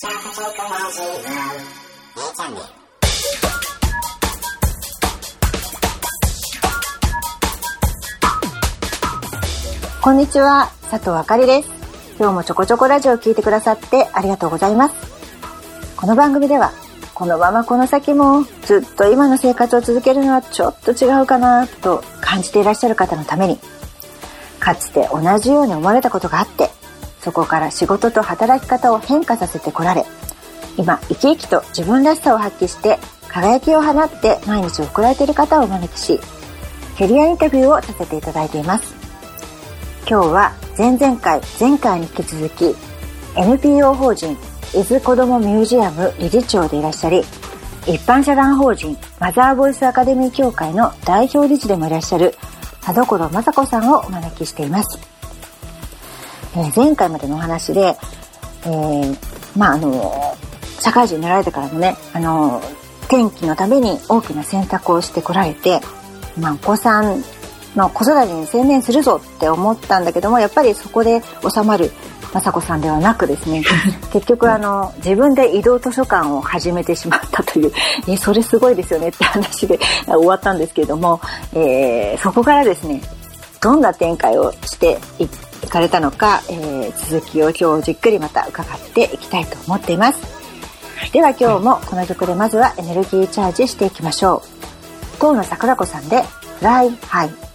こんにちは、佐藤あかりです。今日もちょこちょこラジオを聞いてくださってありがとうございます。この番組では、このままこの先もずっと今の生活を続けるのはちょっと違うかなと感じていらっしゃる方のために、かつて同じように思われたことがあって、そこから仕事と働き方を変化させてこられ、今生き生きと自分らしさを発揮して輝きを放って毎日送られている方をお招きし、キャリアインタビューをさせていただいています。今日は前々回、前回に引き続き NPO 法人伊豆子どもミュージアム理事長でいらっしゃり、一般社団法人マザーボイスアカデミー協会の代表理事でもいらっしゃる田所雅子さんをお招きしています。えー、前回までのお話で、えー、まあ、あの、社会人になられてからもね、あの、天気のために大きな選択をしてこられて、まあ、お子さんの子育てに専念するぞって思ったんだけども、やっぱりそこで収まる雅子さんではなくですね、結局あの、自分で移動図書館を始めてしまったという、え、それすごいですよねって話で 終わったんですけれども、えー、そこからですね、どんな展開をしていかれたのか、えー、続きを今日じっくりまた伺っていきたいと思っています。では今日もこの曲でまずはエネルギーチャージしていきましょう。河野桜子さんで、 Fly High。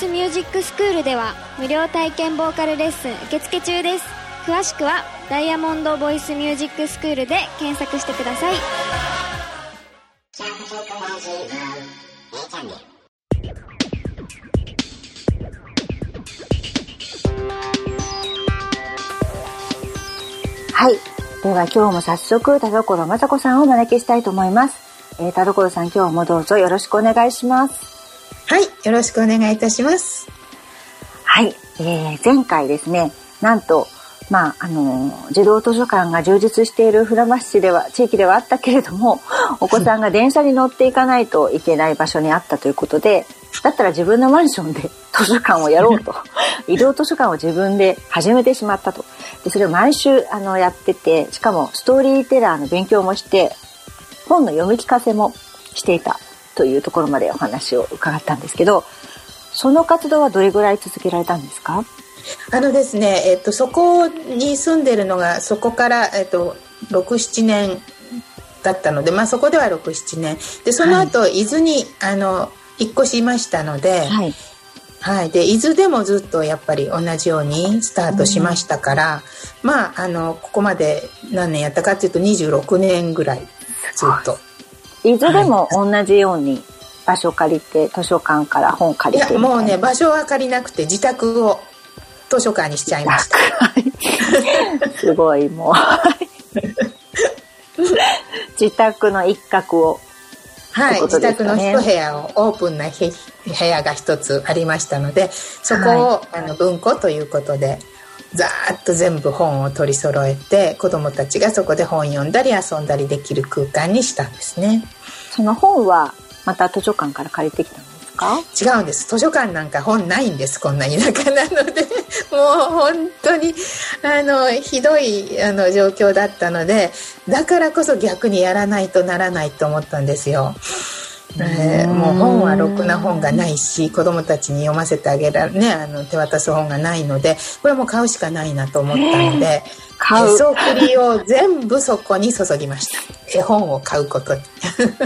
スミュージックスクールでは無料体験ボーカルレッスン受付中です詳しくはダイヤモンドボイスミュージックスクールで検索してくださいはい。では今日も早速、田所雅子さんをお招きしたいと思います。えー、田所さん今日もどうぞよろしくお願いします。はい、よろしくお願いいたします。はい。えー、前回ですね、なんと、まあ、あのー児童図書館が充実している船橋市では、地域ではあったけれども、お子さんが電車に乗っていかないといけない場所にあったということで、だったら自分のマンションで図書館をやろうと、移動図書館を自分で始めてしまったと。で、それを毎週、あの、やってて、しかもストーリーテラーの勉強もして、本の読み聞かせもしていたというところまでお話を伺ったんですけど、その活動はどれぐらい続けられたんですか？あのですね、えっと、そこに住んでるのが、そこから、えっと、6、7年だったので、まあそこでは6、7年。で、その後、伊豆に、あの、引っ越しましたので、はい。はい。で、伊豆でもずっとやっぱり同じようにスタートしましたから、まあ、あの、ここまで何年やったかっていうと26年ぐらいずっと。伊豆でも同じように場所借りて、図書館から本借いや、りていな。もうね、場所は借りなくて自宅を図書館にしちゃいました。すごい、もう。自宅の一角を。はい、ってこと自宅の一部屋をオープンなへ部屋が一つありましたのでそこを、あの文庫ということでざーっと全部本を取り揃えて子どもたちがそこで本読んだり遊んだりできる空間にしたんですね。その本はまた図書館から借りてきたんですか？違うんです。図書館なんか本ないんですこんな田舎なので。もう本当にあのひどいあの状況だったのでだからこそ逆にやらないとならないと思ったんですよ。えーもう本はろくな本がないし子供たちに読ませてあげられねあの手渡す本がないのでこれはもう買うしかないなと思ったので買う。へそくりを全部そこに注ぎました。絵本を買うことに。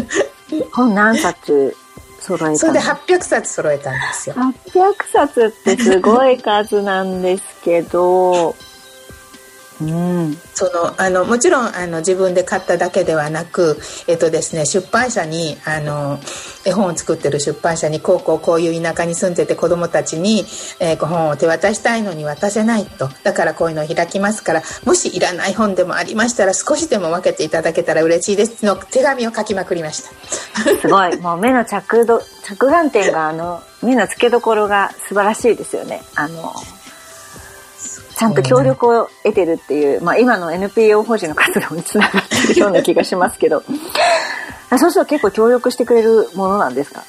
本何冊揃えそれで800冊揃えたんですよ。800冊ってすごい数なんですけど、うん。そのあのもちろんあの自分で買っただけではなく、えっとですね、出版社にあの絵本を作ってる出版社にこうこうこういう田舎に住んでて子どもたちに、えー本を手渡したいのに渡せないとだからこういうのを開きますからもしいらない本でもありましたら少しでも分けていただけたら嬉しいですの手紙を書きまくりました。すごい。もう目の着度、着眼点が、あの、目の付けどころが素晴らしいですよね。あの、ちゃんと協力を得てるっていう、まあ今の NPO 法人の活動につながってるような気がしますけど。あそうすると結構協力してくれるものなんですか？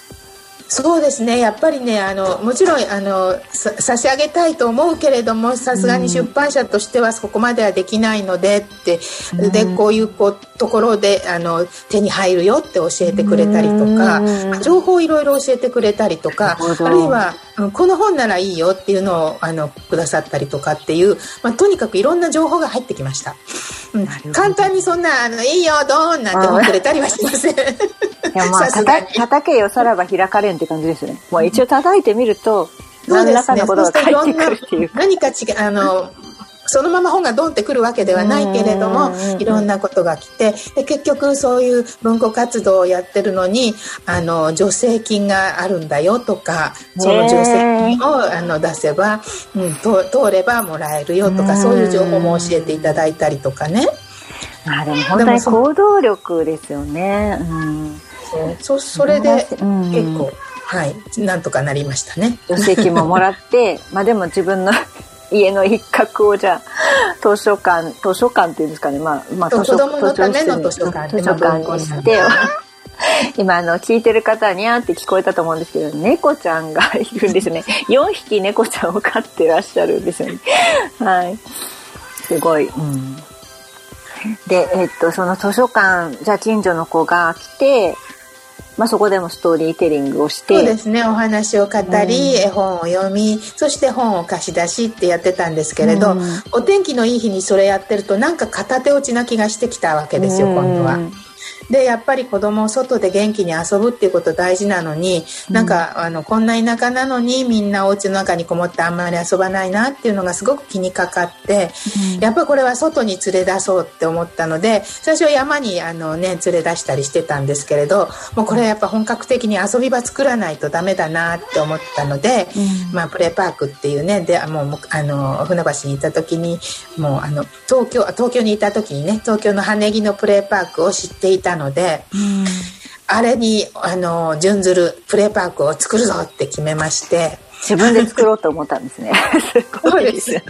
そうですね。やっぱりねあのもちろんあのさ差し上げたいと思うけれどもさすがに出版社としてはそこまではできないのでって、でこういうこうところであの手に入るよって教えてくれたりとかうん。情報をいろいろ教えてくれたりとかあるいはうんこの本ならいいよっていうのをあのくださったりとかっていう、まあ、とにかくいろんな情報が入ってきました、うん簡単にそんなあの「いいよドーン!」なんてもくれたりはしません いやまあ、叩けよさらば開かれんって感じですね。もう一応叩いてみると、そう何ですね。らかのことが返ってくるっていう。何か違う、あの、そのまま本がドンってくるわけではないけれどもいろんなことが来て、で結局そういう文庫活動をやってるのに、あの、助成金があるんだよとか、その助成金をあの出せば、うん、通通ればもらえるよとか、うんそういう情報も教えていただいたりとかね。まあでも本当に行動力ですよね。うん。そそれでうん結構、はい、なんとかなりましたね。助成金ももらって、まあでも自分の家の一角をじゃあ、図書館、図書館っていうんですかね、まあ、まあ図書子供のための図書館。図書館にして、今あの聞いてる方にゃーって聞こえたと思うんですけど猫ちゃんがいるんですよね。4匹猫ちゃんを飼ってらっしゃるんですよね。はい。すごい、うん、でえっとその図書館じゃあ近所の子が来てまあ、そこでもストーリーテリングをしてそうですね。お話を語り、絵本を読みそして本を貸し出しってやってたんですけれど、うん。お天気のいい日にそれやってるとなんか片手落ちな気がしてきたわけですよ今度は。でやっぱり子供を外で元気に遊ぶっていうこと大事なのに、うん、なんかあのこんな田舎なのにみんなお家の中にこもってあんまり遊ばないなっていうのがすごく気にかかって、うん、やっぱこれは外に連れ出そうって思ったので最初は山にあの、ね、連れ出したりしてたんですけれどもうこれはやっぱ本格的に遊び場作らないとダメだなって思ったので、うん、まあ、プレーパークっていうねでもうあの船橋にいた時にもうあの東京東京にいた時にね東京の羽木のプレーパークを知っていたので、うん、あれにあの準ずるプレーパークを作るぞって決めまして。自分で作ろうと思ったんですね。すごいです。で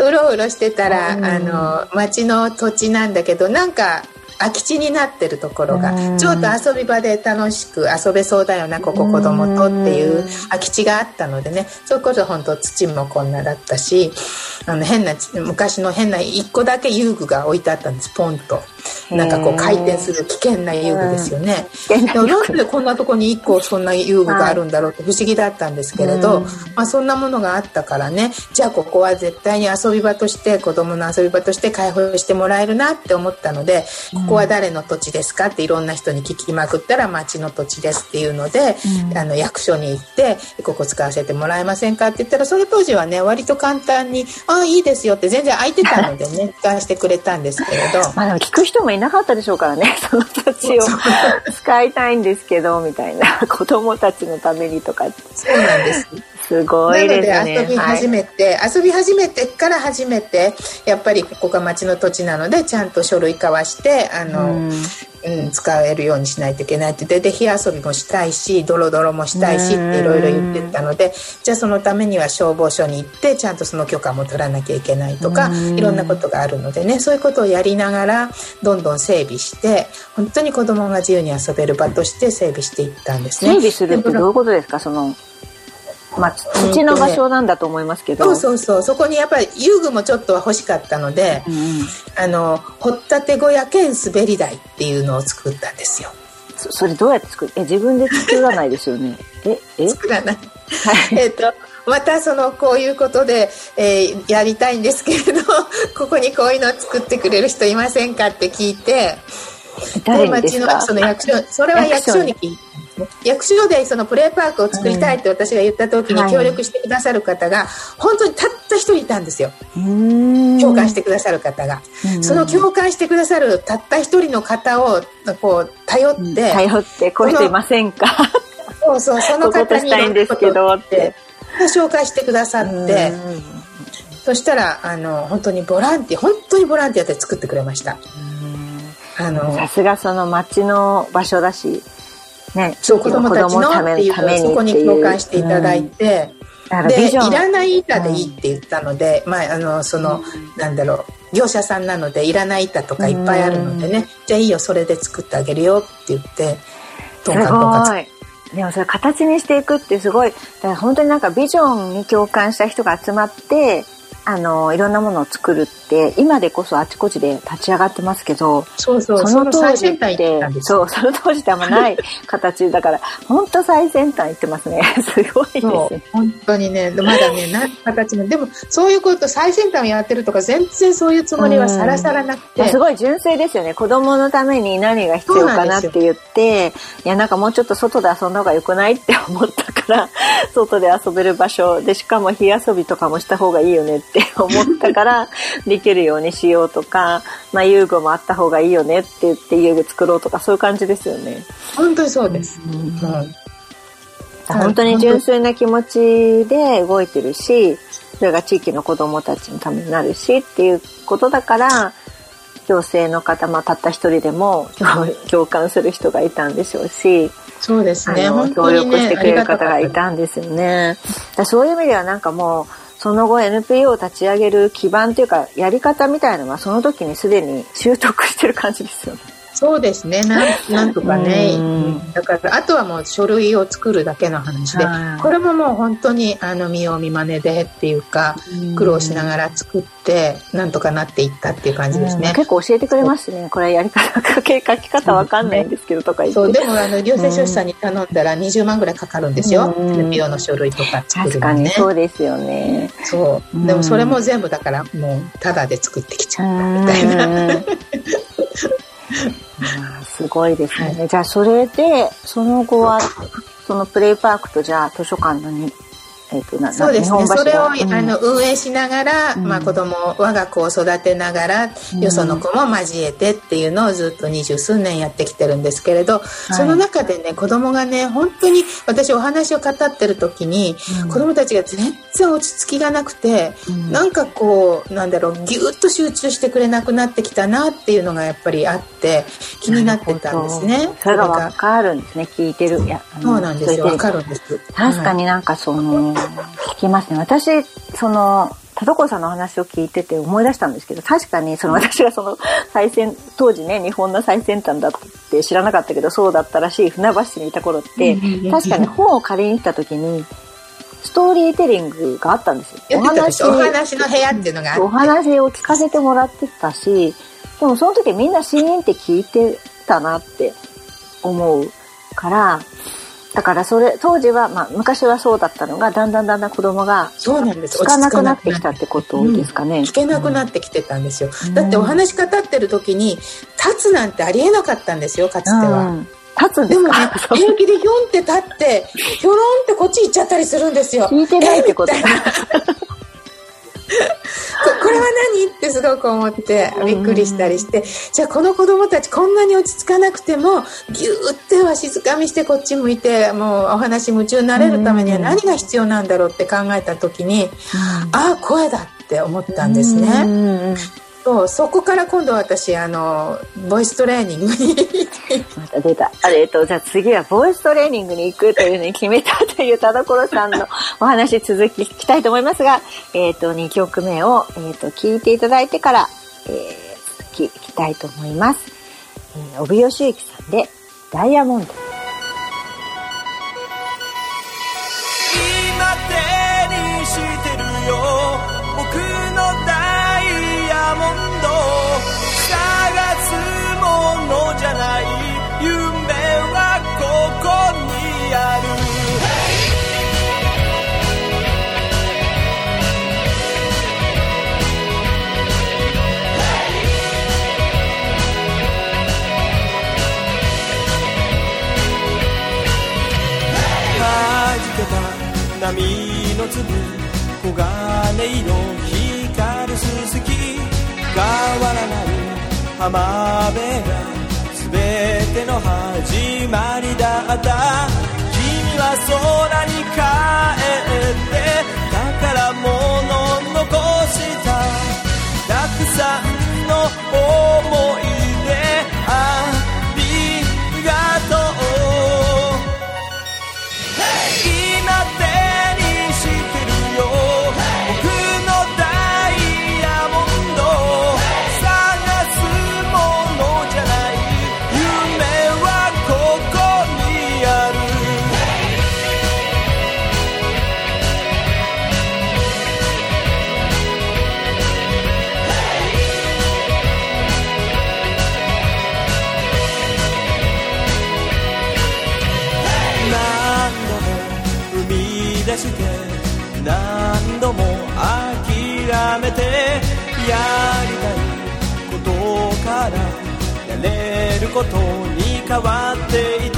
うろうろしてたら、うん、あの町の土地なんだけどなんか空き地になってるところがちょっと遊び場で楽しく遊べそうだよなここ子供とっていう空き地があったのでね。それこそ本当土もこんなだったしあの変な昔の変な1個だけ遊具が置いてあったんですポンと。なんかこう回転する危険な遊具ですよね。でもなんでこんなとこに1個そんな遊具があるんだろうって不思議だったんですけれど、まあ、そんなものがあったからね。じゃあここは絶対に遊び場として子供の遊び場として開放してもらえるなって思ったのでここは誰の土地ですかっていろんな人に聞きまくったら町の土地ですっていうので、あの役所に行ってここ使わせてもらえませんかって言ったらその当時はね割と簡単に「ああいいですよ」って全然空いてたのでね使わせてくれたんですけれど。まあでも聞く人もいなかったでしょうからね。その土地を使いたいんですけどみたいな。子供たちのためにとか。そうなんですすごいですね。遊び始めて、はい、遊び始めてから初めてやっぱりここが町の土地なのでちゃんと書類交わしてあの、うん。うん、使えるようにしないといけないってでで火遊びもしたいしドロドロもしたいしっていろいろ言ってたのでじゃあそのためには消防署に行ってちゃんとその許可も取らなきゃいけないとかいろんなことがあるのでねそういうことをやりながらどんどん整備して本当に子供が自由に遊べる場として整備していったんですね。整備するってどういうことですか？そのまあ、土の場所なんだと思いますけど、そうそうそう。そこにやっぱり遊具もちょっとは欲しかったので、うん、あの掘ったて小屋兼滑り台っていうのを作ったんですよ。そそれどうやって作る？え自分で作らないですよね。ええ？作らない、えっとまたそのこういうことで、えー、やりたいんですけれど ここにこういうのを作ってくれる人いませんかって聞いてで町のその役所それは役所に聞いて役所でそのプレーパークを作りたいって私が言った時に協力してくださる方が本当にたった一人いたんですよ。共感してくださる方が。その共感してくださるたった一人の方をこう頼って、頼ってこういう人いませんか？そうそうその方にいんですけどって紹介してくださってそしたらあの本当にボランティア本当にボランティアで作ってくれました。あのさすがその町の場所だしね、そう子供たちのっていうそこに共感していただいて、うん、でいらない板でいいって言ったので、うん、まああのその、うん、なんだろう業者さんなのでいらない板とかいっぱいあるのでね、じゃあいいよそれで作ってあげるよって言ってトンカントンカンでもそれ形にしていくってすごい。だから本当になんかビジョンに共感した人が集まってあのいろんなものを作るって今でこそあちこちで立ち上がってますけどそうそうその当時ってそうその当時ってあんまない 形だから本当最先端行ってますね。すごいですね。本当にねまだねな形もでもそういうこと最先端をやってるとか全然そういうつもりはさらさらなくて。すごい純粋ですよね。子供のために何が必要かなって言っていやなんかもうちょっと外で遊んだ方がよくないって思ったから外で遊べる場所でしかも火遊びとかもした方がいいよねってって思ったからできるようにしようとか、まあ、遊具もあった方がいいよねって言って遊具作ろうとかそういう感じですよね。本当にそうです。うん、本当に純粋な気持ちで動いてるしそれが地域の子どもたちのためになるしっていうことだから行政の方、まあ、たった一人でも共感する人がいたんでしょうしそうですね協力してくれる方がいたんですよね。そういう意味ではなんかもうその後 NPO を立ち上げる基盤というかやり方みたいなのはその時にすでに習得してる感じですよね。そうですね。な なんとかね。だからあとはもう書類を作るだけの話でこれももう本当にあの見よう見まねでっていうか苦労しながら作ってなんとかなっていったっていう感じですね。結構教えてくれますね。これやり方書き方わかんないんですけどとか言って。そう。でもあの行政書士さんに頼んだら20万ぐらいかかるんですよ。NPO の書類とか作るのね。そうですよね。そう。でもそれも全部だからもうただで作ってきちゃったみたいな すごいですね。じゃあそれで、その後は、そのプレイパークとじゃあ図書館のにえーと、なそうですね。それを、うん、あの運営しながら、うん、まあ、子供我が子を育てながら、うん、よその子も交えてっていうのをずっと二十数年やってきてるんですけれど、はい、その中でね子供がね本当に私お話を語ってる時に、うん、子供たちが全然落ち着きがなくて、うん、なんかこうなんだろうぎゅっと集中してくれなくなってきたなっていうのがやっぱりあって気になってたんですね。それがわかるんですね聞いてる。いやそうなんですよ。わかるんです。確かになんかその、聞きますね。私、その、田所さんの話を聞いてて思い出したんですけど、確かにその私がその最先、当時ね、日本の最先端だって知らなかったけど、そうだったらしい船橋市にいた頃って、確かに本を借りに行った時に、ストーリーテリングがあったんですよ。お話お話の部屋っていうのがあって。お話を聞かせてもらってたし、でもその時みんなシーンって聞いてたなって思うから、だからそれ当時は、まあ、昔はそうだったのがだんだんだんだん子供がそうなんです。聞かなくなってきたってことですかね、うん、聞けなくなってきてたんですよ、うん、だってお話語ってる時に立つなんてありえなかったんですよかつては。うん。立つんでもね、平気でひょんって立って、ひょろんってこっち行っちゃったりするんですよ。聞いてないってこと これは何？ってすごく思ってびっくりしたりして、じゃあこの子供たちこんなに落ち着かなくてもぎゅーっては静かみしてこっち向いてもうお話夢中になれるためには何が必要なんだろうって考えた時に、ああ声だって思ったんですね。そうそこから今度私あのボイストレーニングにまた出たあれとじゃあ次はボイストレーニングに行くというふうに決めたという田所さんの お話続き聞きたいと思いますが、えっ、ー、と2曲目を、えーと、聞いていただいてから、えー、聞きたいと思います、えー、帯吉行さんで「ダイヤモンド」今手にしてるよ。僕探すものじゃない。夢はここにある。はじけた波の粒黄金色浜辺全ての始まりだった。君は空に帰ってことに変わっていた。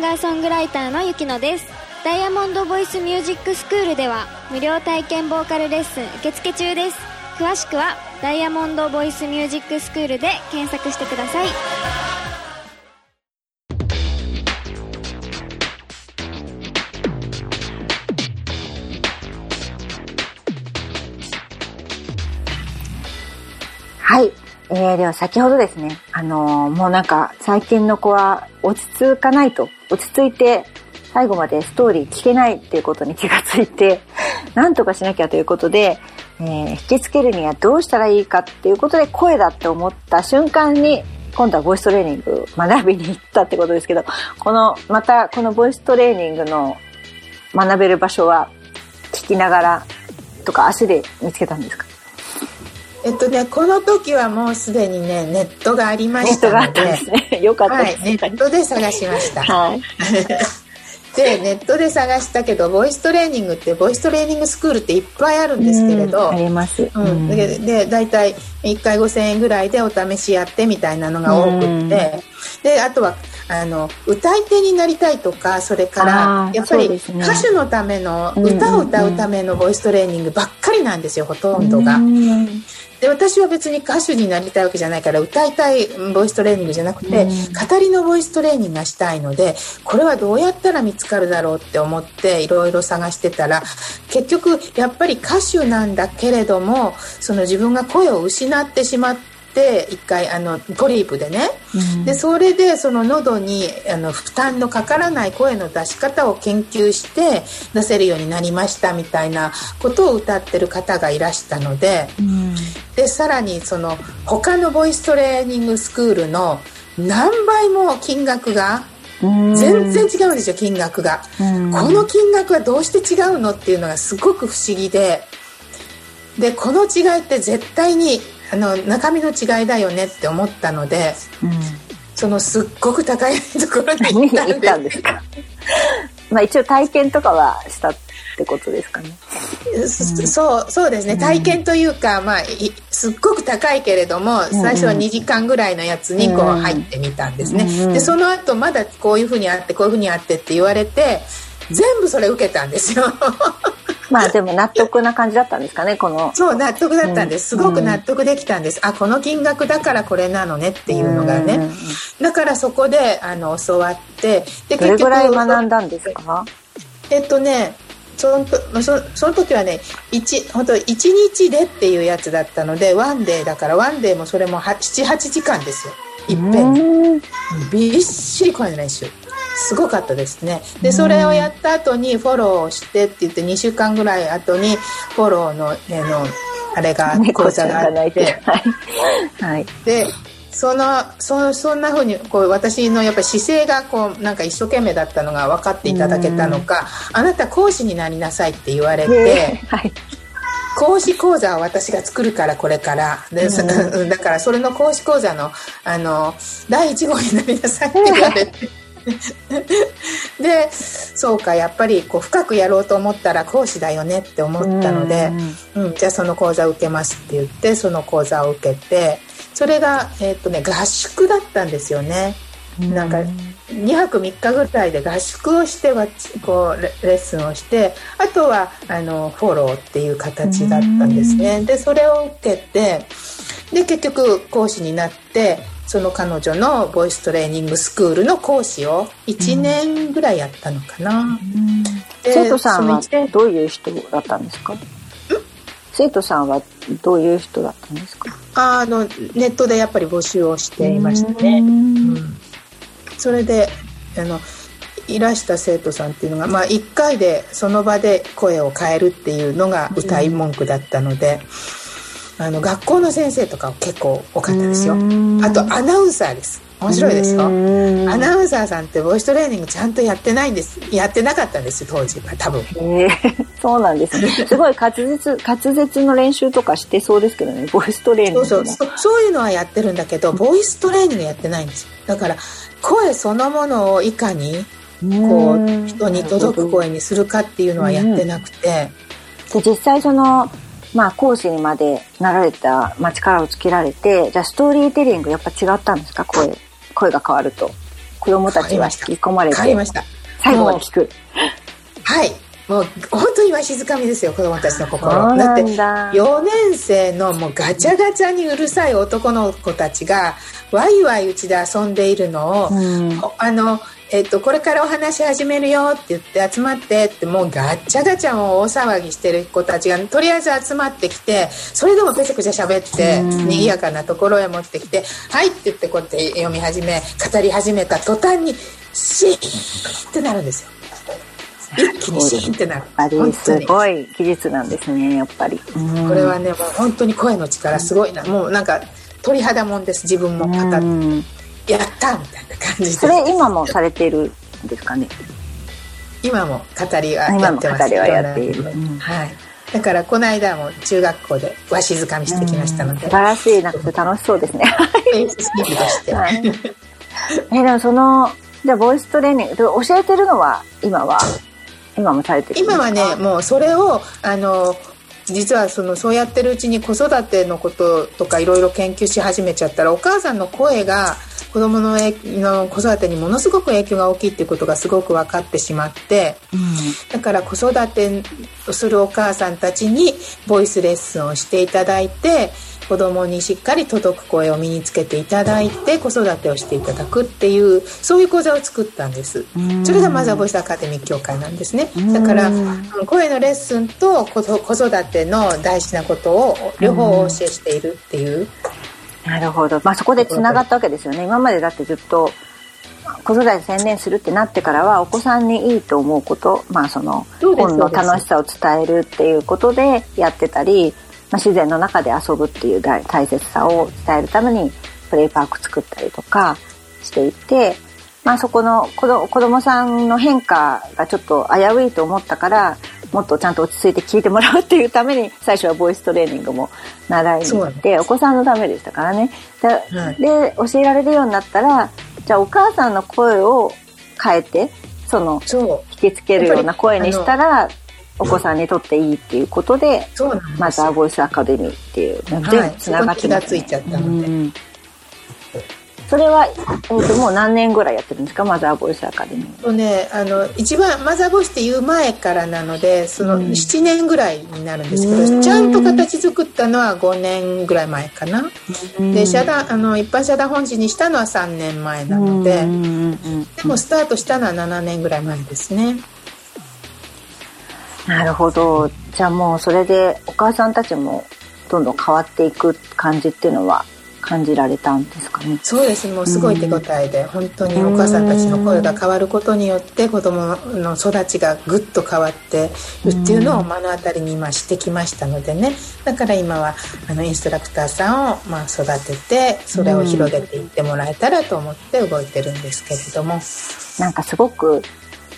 ガーソングライターのゆきのです。ダイヤモンドボイスミュージックスクールでは無料体験ボーカルレッスン受付中です。詳しくはダイヤモンドボイスミュージックスクールで検索してください。はい。えー、では先ほどですね、あのー、もうなんか最近の子は落ち着かないと、落ち着いて最後までストーリー聞けないっていうことに気がついて、なんとかしなきゃということで、えー、引きつけるにはどうしたらいいかっていうことで声だって思った瞬間に、今度はボイストレーニング学びに行ったってことですけど、この、またこのボイストレーニングの学べる場所は聞きながらとか足で見つけたんですか？えっとね、この時はもうすでにね、ネットがありましたので、ね、よかったです、はい、ネットで探しました。はい。でネットで探したけどボイストレーニングってボイストレーニングスクールっていっぱいあるんですけれど、あります、うん、でで大体1回5000円ぐらいでお試しやってみたいなのが多くって。であとはあの歌い手になりたいとかそれからやっぱり歌手のための、歌を歌うためのボイストレーニングばっかりなんですよほとんどが。で私は別に歌手になりたいわけじゃないから歌いたいボイストレーニングじゃなくて、語りのボイストレーニングがしたいのでこれはどうやったら見つかるだろうって思っていろいろ探してたら結局やっぱり歌手なんだけれどもその自分が声を失ってしまって。って一回あのポリープでね、うん、でそれでその喉にあの負担のかからない声の出し方を研究して出せるようになりましたみたいなことを歌ってる方がいらしたので、うん、でさらにその他のボイストレーニングスクールの何倍も金額が全然違うんですよ金額が、この金額はどうして違うのっていうのがすごく不思議で。でこの違いって絶対にあの中身の違いだよねって思ったので、うん、そのすっごく高いところに行ったんです。か まあ一応体験とかはしたってことですかね。うん、そうそうですね。体験というか、まあ、すっごく高いけれども最初は2時間ぐらいのやつにこう入ってみたんですね。でその後まだこういうふうにあってこういうふうにあってって言われて全部それ受けたんですよ。まあでも納得な感じだったんですかね、この。そう、納得だったんです。すごく納得できたんです。あ、この金額だからこれなのねっていうのがね。だからそこで、あの、教わって、で、どれぐらい学んだんですか？えっとね、そのそその時はね1本当1日でっていうやつだったのでワンデーだからワンデーもそれも78時間ですよいっぺんにびっしり声の練習すごかったですね。でそれをやった後にフォローをしてって言って2週間ぐらい後にフォローの,、えのあれが講座があって。はい、でそのそそんなふうにこう私のやっぱり姿勢がこうなんか一生懸命だったのが分かっていただけたのかあなた講師になりなさいって言われて、はい、講師講座を私が作るからこれから。で、だからそれの講師講座のあの第1号になりなさいって言われて。でそうかやっぱりこう深くやろうと思ったら講師だよねって思ったので、うん、じゃあその講座を受けますって言ってその講座を受けてそれが、えーとね、合宿だったんですよね。なんか2泊3日ぐらいで合宿をしてはこうレッスンをしてあとはあのフォローっていう形だったんですね。でそれを受けてで結局講師になってその彼女のボイストレーニングスクールの講師を1年ぐらいやったのかな。生徒さんはどういう人だったんですか？生徒さんはどういう人だったんですか？あのネットでやっぱり募集をしていましたね。うん、それであのいらした生徒さんっていうのが、まあ、1回でその場で声を変えるっていうのが歌い文句だったので。うんあの学校の先生とか結構多かったですよ。あとアナウンサーです。面白いですよ。アナウンサーさんってボイストレーニングちゃんとやってないんです。やってなかったんです当時は多分、えー、そうなんですね。すごい滑舌滑舌の練習とかしてそうですけどね。ボイストレーニングそうそう。そういうのはやってるんだけどボイストレーニングやってないんですよ。だから声そのものをいかにこう人に届く声にするかっていうのはやってなくて。で実際そのまあ、講師にまでなられた、まあ、力をつけられて、じゃあストーリーテリングやっぱ違ったんですか？声、声が変わると。子供たちは引き込まれて。変わりました。最後まで聞く。はい。もう本当にわしづかみですよ子供たちの心だって4年生のもうガチャガチャにうるさい男の子たちがワイワイうちで遊んでいるのを、うん、あのえっと、これからお話し始めるよって言って集まってってもうガッチャガチャも大騒ぎしてる子たちがとりあえず集まってきてそれでもペチャクチャ喋って賑やかなところへ持ってきて「はい」って言ってこうやって読み始め語り始めた途端にシーンってなるんですよ。一気にシーンってなる。あれすごい技術なんですねやっぱり。これはねもう本当に声の力すごいな。もうなんか鳥肌もんです自分も語って、うんやったみたいな感じで。それ今もされているんですかね？今も語りはやってます。語りはやっている。うんはい。だからこの間も中学校でわしづかみしてきましたので、うん。素晴らしいなんか楽しそうですね。はい。えでもそのじゃあボイストレーニングで教えてるのは今は今もされてるんですか？今はねもうそれをあの実はそのそうやってるうちに子育てのこととかいろいろ研究し始めちゃったらお母さんの声が子供のの子育てにものすごく影響が大きいっていうことがすごく分かってしまってだから子育てをするお母さんたちにボイスレッスンをしていただいて子供にしっかり届く声を身につけていただいて子育てをしていただくっていうそういう講座を作ったんです。うん。それがマザーボイスアカデミー協会なんですね。うん。だからうん声のレッスンと子子育ての大事なことを両方お教えしているっていう。なるほど、まあ、そこでつながったわけですよね。今までだってずっと子育てに専念するってなってからはお子さんにいいと思うこと、まあ、その本の楽しさを伝えるっていうことでやってたり、まあ、自然の中で遊ぶっていう大大切さを伝えるためにプレイパーク作ったりとかしていて、まあ、そこの子ど子供さんの変化がちょっと危ういと思ったからもっとちゃんと落ち着いて聞いてもらうっていうために最初はボイストレーニングも習いに行ってお子さんのためでしたからね。で,、はい。で教えられるようになったらじゃあお母さんの声を変えてその引きつけるような声にしたらお子さんにとっていいっていうことでそうなんマザーボイスアカデミーっていう全はい。部つながってます。そこに気がついちゃったので。うん。それは、えー、ともう何年ぐらいやってるんですか？マザーボイスアカデミー。とね、あの一番マザーボイスっていう前からなのでそのうん。7年ぐらいになるんですけど、うん。ちゃんと形作ったのは5年ぐらい前かな、で社団あの一般社団本誌にしたのは3年前なので、でもスタートしたのは7年ぐらい前ですね。なるほど。じゃあもうそれでお母さんたちもどんどん変わっていく感じっていうのは感じられたんですかね？そうですね。もうすごい手応えで、本当にお母さんたちの声が変わることによって子供の育ちがぐっと変わってるっていうのを目の当たりに今してきましたのでね。だから今はあのインストラクターさんをまあ育ててそれを広げていってもらえたらと思って動いてるんですけれども、なんかすごく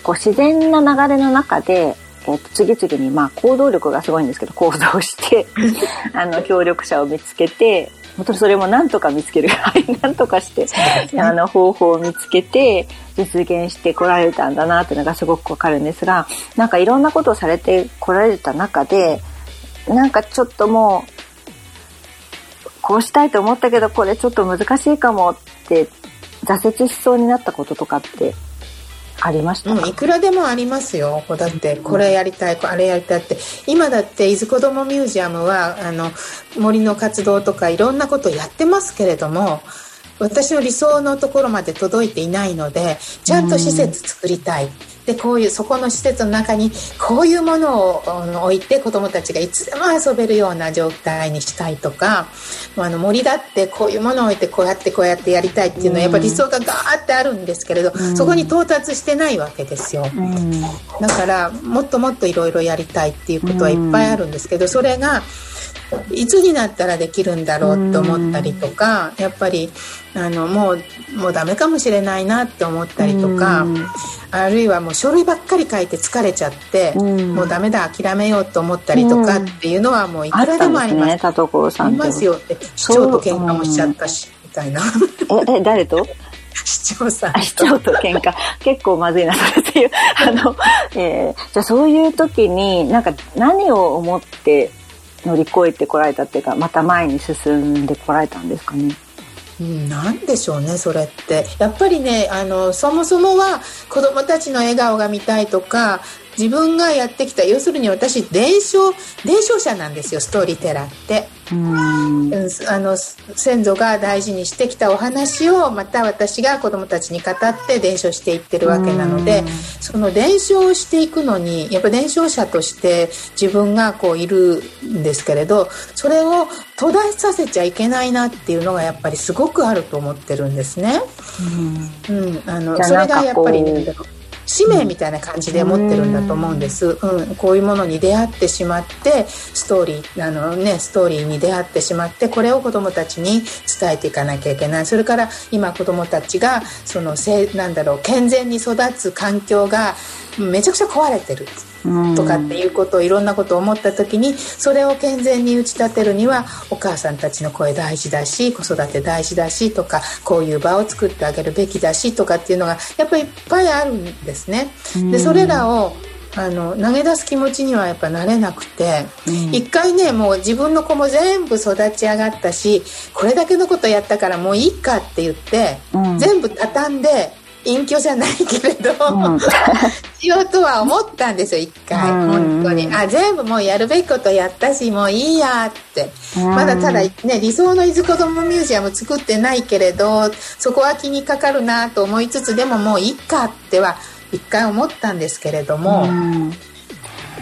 こう自然な流れの中で、えー、と次々にまあ行動力がすごいんですけど行動して あの協力者を見つけて本当にそれもなんとか見つけるはいなんとかしてすね。あの方法を見つけて実現してこられたんだなっていうのがすごくわかるんですがなんかいろんなことをされてこられた中でなんかちょっともうこうしたいと思ったけどこれちょっと難しいかもって挫折しそうになったこととかってありました？か、うん、いくらでもありますよ。だって、これやりたい、あれやりたいって。今だって、伊豆子どもミュージアムは、あの、森の活動とかいろんなことをやってますけれども、私の理想のところまで届いていないので、ちゃんと施設作りたい。で、こういう、そこの施設の中に、こういうものを置いて子供たちがいつでも遊べるような状態にしたいとか、もうあの森だってこういうものを置いてこうやってこうやってやりたいっていうのはやっぱり理想がガーってあるんですけれど、そこに到達してないわけですよ。うん。だからもっともっといろいろやりたいっていうことはいっぱいあるんですけど、それがいつになったらできるんだろうって思ったりとか、やっぱりあのもうもうダメかもしれないなって思ったりとか、うん。あるいはもう書類ばっかり書いて疲れちゃって、うん。もうダメだ諦めようと思ったりとかっていうのはもういくらでもあります。ありんってますよ。って市長と喧嘩もしちゃったし、みたいな。ええ誰と？市長さんあ市長と喧嘩。結構まずいなそれっていう。あの、えーじゃあそういう時になんか何を思って乗り越えてこられたっていうかまた前に進んでこられたんですかね。うんなんでしょうねそれって。やっぱりねあのそもそもは子どもたちの笑顔が見たいとか自分がやってきた要するに私伝承伝承者なんですよストーリーテラーって、うん。うん、あの先祖が大事にしてきたお話をまた私が子どもたちに語って伝承していってるわけなのでうん。その伝承をしていくのにやっぱ伝承者として自分がこういるんですけれどそれを途絶えさせちゃいけないなっていうのがやっぱりすごくあると思ってるんですね。うん、あのじゃあそれがやっぱりね使命みたいな感じで持ってるんだと思うんです、うん、こういうものに出会ってしまってストーリーあの、ね、ストーリーに出会ってしまってこれを子どもたちに伝えていかなきゃいけない。それから今子どもたちがそのせなんだろう健全に育つ環境がめちゃくちゃ壊れてるとかっていうことをいろんなことを思った時にそれを健全に打ち立てるにはお母さんたちの声大事だし子育て大事だしとかこういう場を作ってあげるべきだしとかっていうのがやっぱりいっぱいあるんですね。でそれらをあの投げ出す気持ちにはやっぱなれなくて、うん、一回ねもう自分の子も全部育ち上がったしこれだけのことやったからもういいかって言って、うん、全部畳んで隠居じゃないけれど、うん、しようとは思ったんですよ一回、うん、本当に。あ全部もうやるべきことやったしもういいやって、うん、まだただね理想の伊豆子どもミュージアム作ってないけれどそこは気にかかるなと思いつつでももういいかっては一回思ったんですけれども、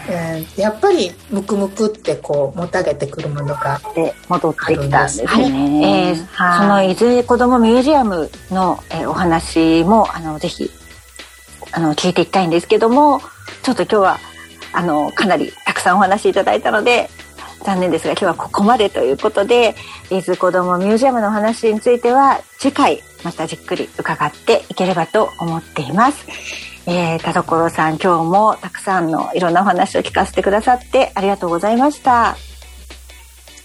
えー、やっぱりムクムクってこうもたげてくるものがで戻ってきたんですね。はい、えー、その伊豆子どもミュージアムの、えー、お話もあのぜひあの聞いていきたいんですけどもちょっと今日はあのかなりたくさんお話いただいたので残念ですが今日はここまでということで伊豆子どもミュージアムのお話については次回またじっくり伺っていければと思っています。えー、田所さん今日もたくさんのいろんなお話を聞かせてくださってありがとうございました。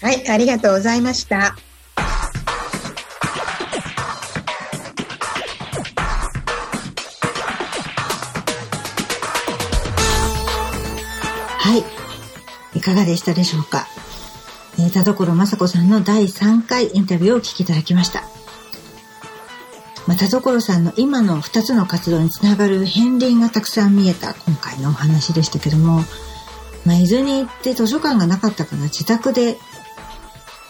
はいありがとうございました。はいいかがでしたでしょうか、えー、田所雅子さんの第3回インタビューをお聞きいただきました。まあ、田所さんの今の2つの活動につながる片鱗がたくさん見えた今回のお話でしたけども、まあ、伊豆に行って図書館がなかったから自宅で、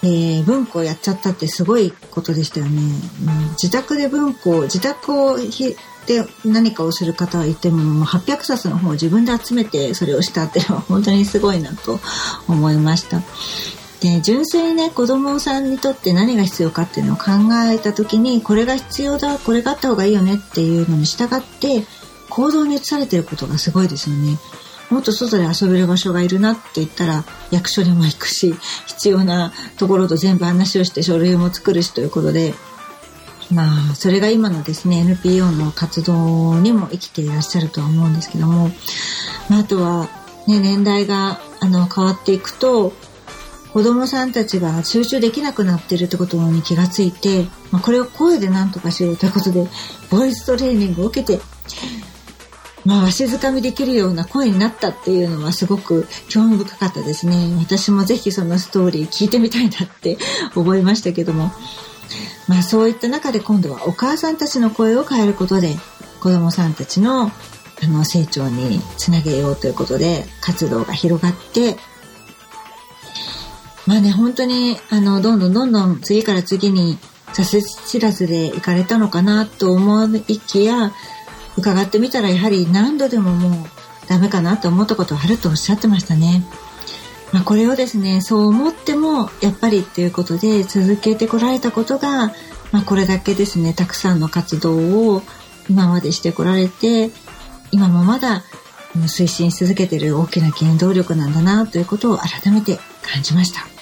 えー、文庫をやっちゃったってすごいことでしたよね。うん、自宅で文庫自宅をひで何かをする方はいてももう800冊の本を自分で集めてそれをしたっていうのは本当にすごいなと思いました。で純粋にね子供さんにとって何が必要かっていうのを考えた時にこれが必要だこれがあった方がいいよねっていうのに従って行動に移されてることがすごいですよね。もっと外で遊べる場所がいるなって言ったら役所にも行くし 必要なところと全部話をして書類も作るしということでまあそれが今のですね NPO の活動にも生きていらっしゃるとは思うんですけども、まあ、あとは、ね、年代があの変わっていくと子供さんたちが集中できなくなってるってことに気がついて、まあ、これを声で何とかしようということで、ボイストレーニングを受けて、まあ、わしづかみできるような声になったっていうのはすごく興味深かったですね。私もぜひそのストーリー聞いてみたいなって 思いましたけども。まあそういった中で今度はお母さんたちの声を変えることで子供さんたちのあの成長につなげようということで活動が広がってまあね、本当に、あの、どんどんどんどん次から次に挫折知らずで行かれたのかなと思いきや、伺ってみたらやはり何度でももうダメかなと思ったことあるとおっしゃってましたね。まあ、これをですね、そう思ってもやっぱりっていうことで続けてこられたことが、まあ、これだけですね、たくさんの活動を今までしてこられて、今もまだ推進し続けてる大きな原動力なんだなということを改めて感じました。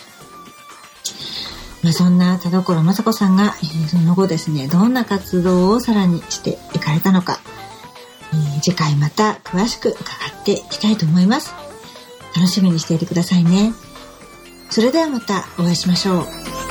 まあ、そんな田所雅子さんが、えー、その後ですね、どんな活動をさらにしていかれたのか、えー、次回また詳しく伺っていきたいと思います。楽しみにしていてくださいね。それではまたお会いしましょう。